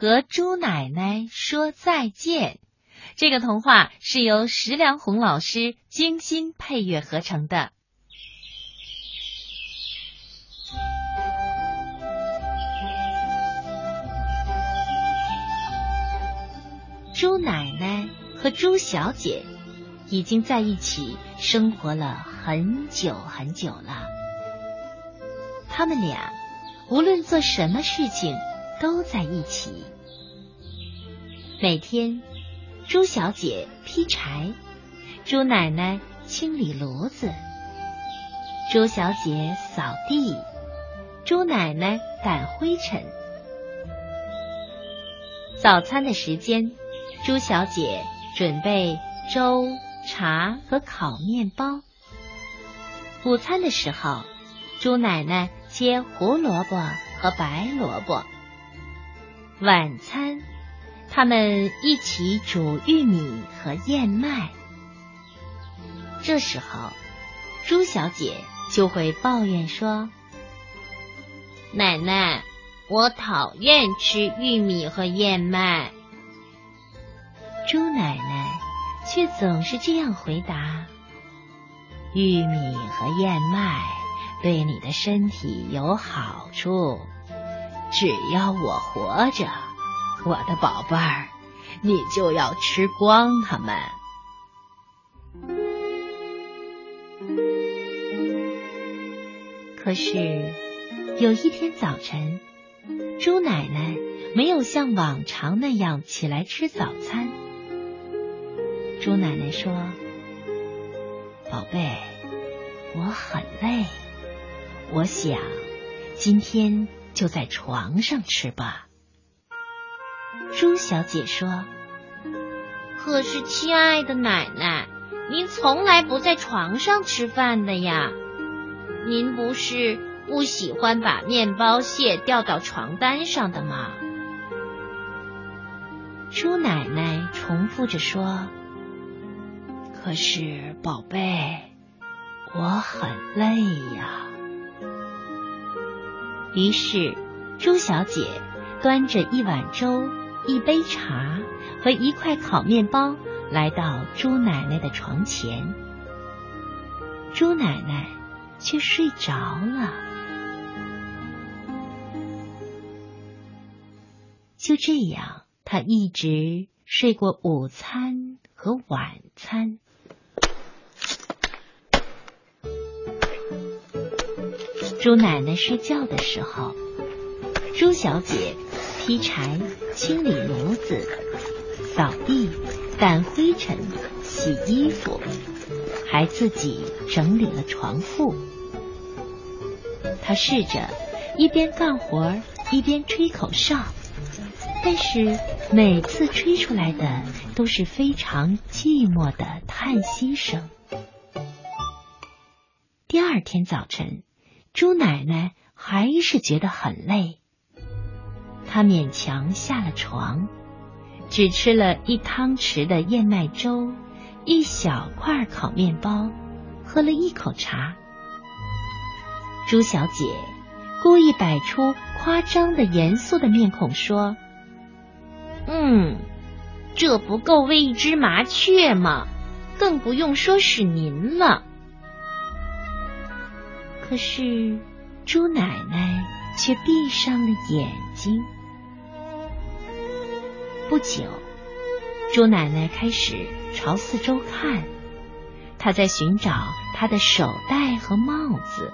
和猪奶奶说再见。这个童话是由石良红老师精心配乐合成的。猪奶奶和猪小姐已经在一起生活了很久很久了。他们俩无论做什么事情都在一起。每天，猪小姐劈柴，猪奶奶清理炉子，猪小姐扫地，猪奶奶掸灰尘。早餐的时间。朱小姐准备粥、茶和烤面包。午餐的时候，猪奶奶切胡萝卜和白萝卜。晚餐，他们一起煮玉米和燕麦。这时候，朱小姐就会抱怨说：“奶奶，我讨厌吃玉米和燕麦。”猪奶奶却总是这样回答：“玉米和燕麦对你的身体有好处，只要我活着，我的宝贝儿，你就要吃光它们。”可是有一天早晨，猪奶奶没有像往常那样起来吃早餐。猪奶奶说：“宝贝，我很累，我想今天就在床上吃吧。”猪小姐说：“可是，亲爱的奶奶，您从来不在床上吃饭的呀。您不是不喜欢把面包屑掉到床单上的吗？”猪奶奶重复着说。可是，宝贝，我很累呀。于是，朱小姐端着一碗粥、一杯茶和一块烤面包来到朱奶奶的床前。朱奶奶却睡着了。就这样，她一直睡过午餐和晚餐。猪奶奶睡觉的时候，猪小姐劈柴、清理炉子、扫地、掸灰尘、洗衣服，还自己整理了床铺。她试着一边干活一边吹口哨，但是每次吹出来的都是非常寂寞的叹息声。第二天早晨。猪奶奶还是觉得很累，她勉强下了床，只吃了一汤匙的燕麦粥，一小块烤面包，喝了一口茶。猪小姐故意摆出夸张的严肃的面孔说：“嗯，这不够喂一只麻雀吗？更不用说是您了。”可是，猪奶奶却闭上了眼睛。不久，猪奶奶开始朝四周看，她在寻找她的手袋和帽子。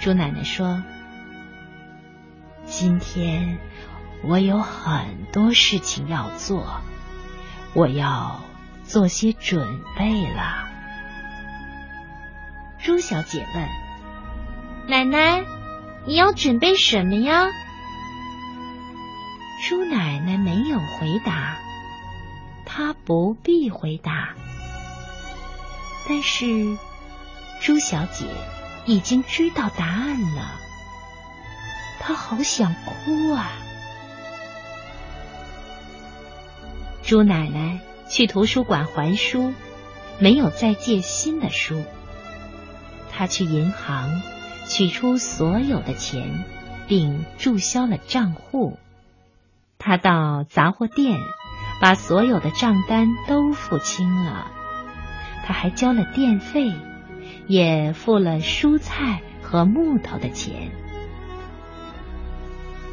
猪奶奶说：“今天我有很多事情要做，我要做些准备了。”猪小姐问：“奶奶，你要准备什么呀？”猪奶奶没有回答，她不必回答。但是猪小姐已经知道答案了，她好想哭啊！猪奶奶去图书馆还书，没有再借新的书。他去银行取出所有的钱，并注销了账户。他到杂货店，把所有的账单都付清了。他还交了电费，也付了蔬菜和木头的钱。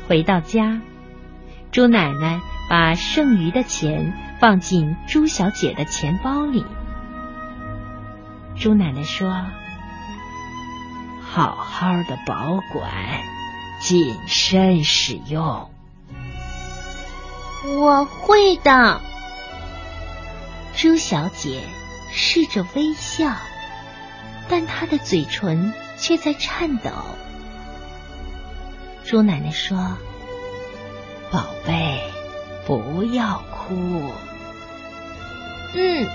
回到家，猪奶奶把剩余的钱放进朱小姐的钱包里。朱奶奶说：“好好的保管，谨慎使用。”我会的，朱小姐试着微笑，但她的嘴唇却在颤抖。朱奶奶说：“宝贝，不要哭。”嗯，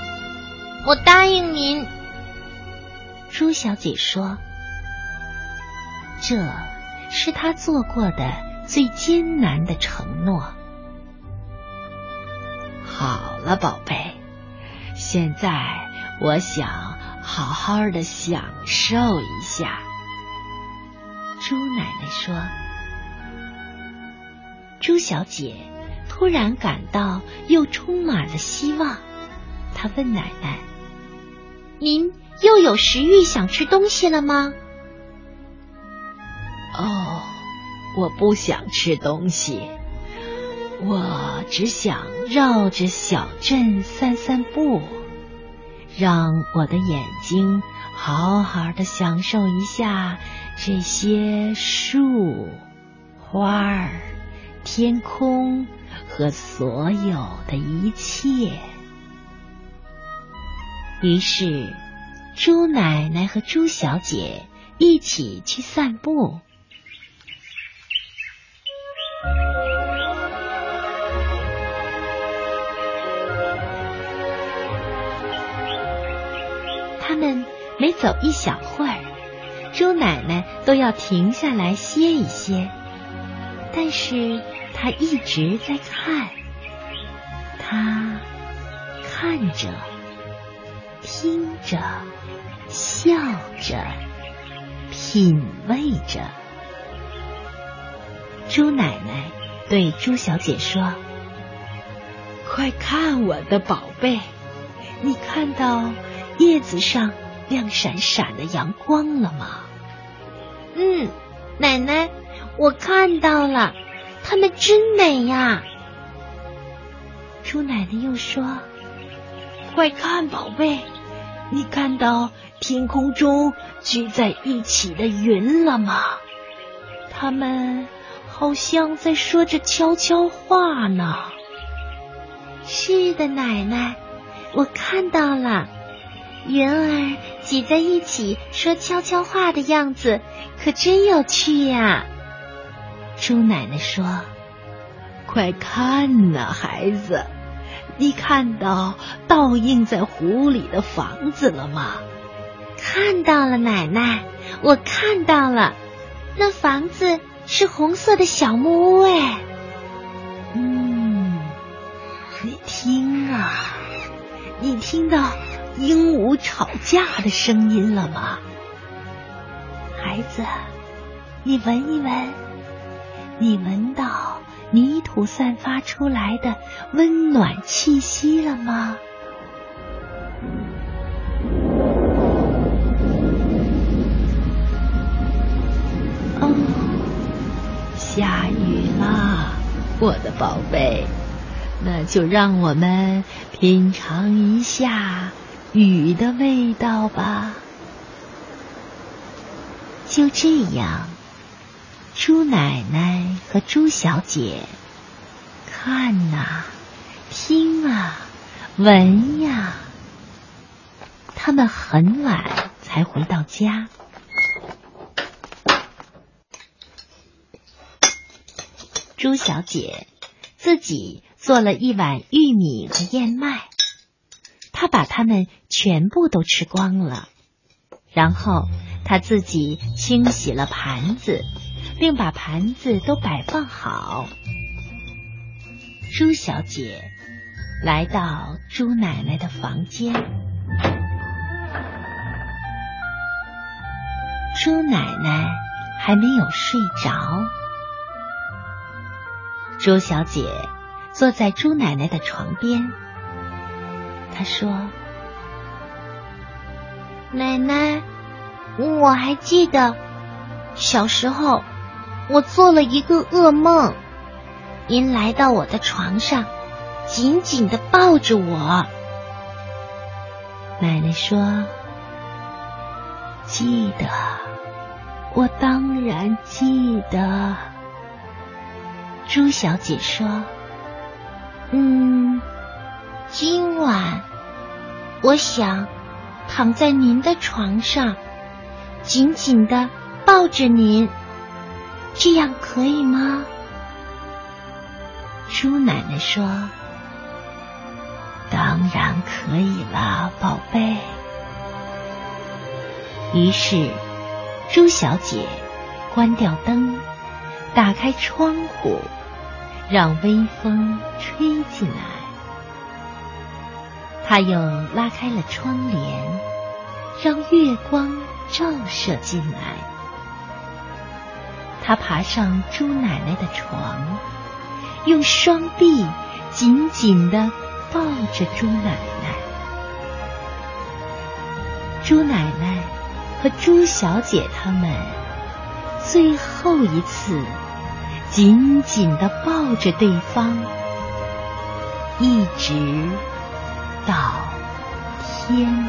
我答应您。朱小姐说：“这是他做过的最艰难的承诺。”好了，宝贝，现在我想好好的享受一下。猪奶奶说：“猪小姐突然感到又充满了希望。她问奶奶：‘您又有食欲想吃东西了吗？’我不想吃东西。”我只想绕着小镇散散步，让我的眼睛好好的享受一下这些树、花儿、天空和所有的一切。于是，猪奶奶和猪小姐一起去散步。他们每走一小会儿，猪奶奶都要停下来歇一歇。但是她一直在看，她看着，听着，笑着，品味着。猪奶奶对猪小姐说：“快看我的宝贝，你看到叶子上？”亮闪闪的阳光了吗？嗯，奶奶，我看到了，它们真美呀。猪奶奶又说：“快看，宝贝，你看到天空中聚在一起的云了吗？它们好像在说着悄悄话呢。”是的，奶奶，我看到了。云儿挤在一起说悄悄话的样子，可真有趣呀！猪奶奶说：“快看呐，孩子，你看到倒映在湖里的房子了吗？”看到了，奶奶，我看到了，那房子是红色的小木屋哎。嗯，你听啊，你听到？鹦鹉吵架的声音了吗，孩子？你闻一闻，你闻到泥土散发出来的温暖气息了吗？哦，下雨了，我的宝贝，那就让我们品尝一下。雨的味道吧，就这样，猪奶奶和猪小姐看呐，听啊，闻呀。他们很晚才回到家。猪小姐自己做了一碗玉米和燕麦。他把它们全部都吃光了，然后他自己清洗了盘子，并把盘子都摆放好。猪小姐来到猪奶奶的房间，猪奶奶还没有睡着。朱小姐坐在朱奶奶的床边，他说：“奶奶，我还记得小时候，我做了一个噩梦，您来到我的床上，紧紧的抱着我。”奶奶说：“记得，我当然记得。”朱小姐说：“嗯，今晚我想躺在您的床上，紧紧的抱着您，这样可以吗？”朱奶奶说。当然可以了，宝贝。于是，朱小姐关掉灯，打开窗户，让微风吹进来。他又拉开了窗帘，让月光照射进来。他爬上朱奶奶的床，用双臂紧紧的。抱着猪奶奶，猪奶奶和猪小姐他们最后一次紧紧的抱着对方，一直天。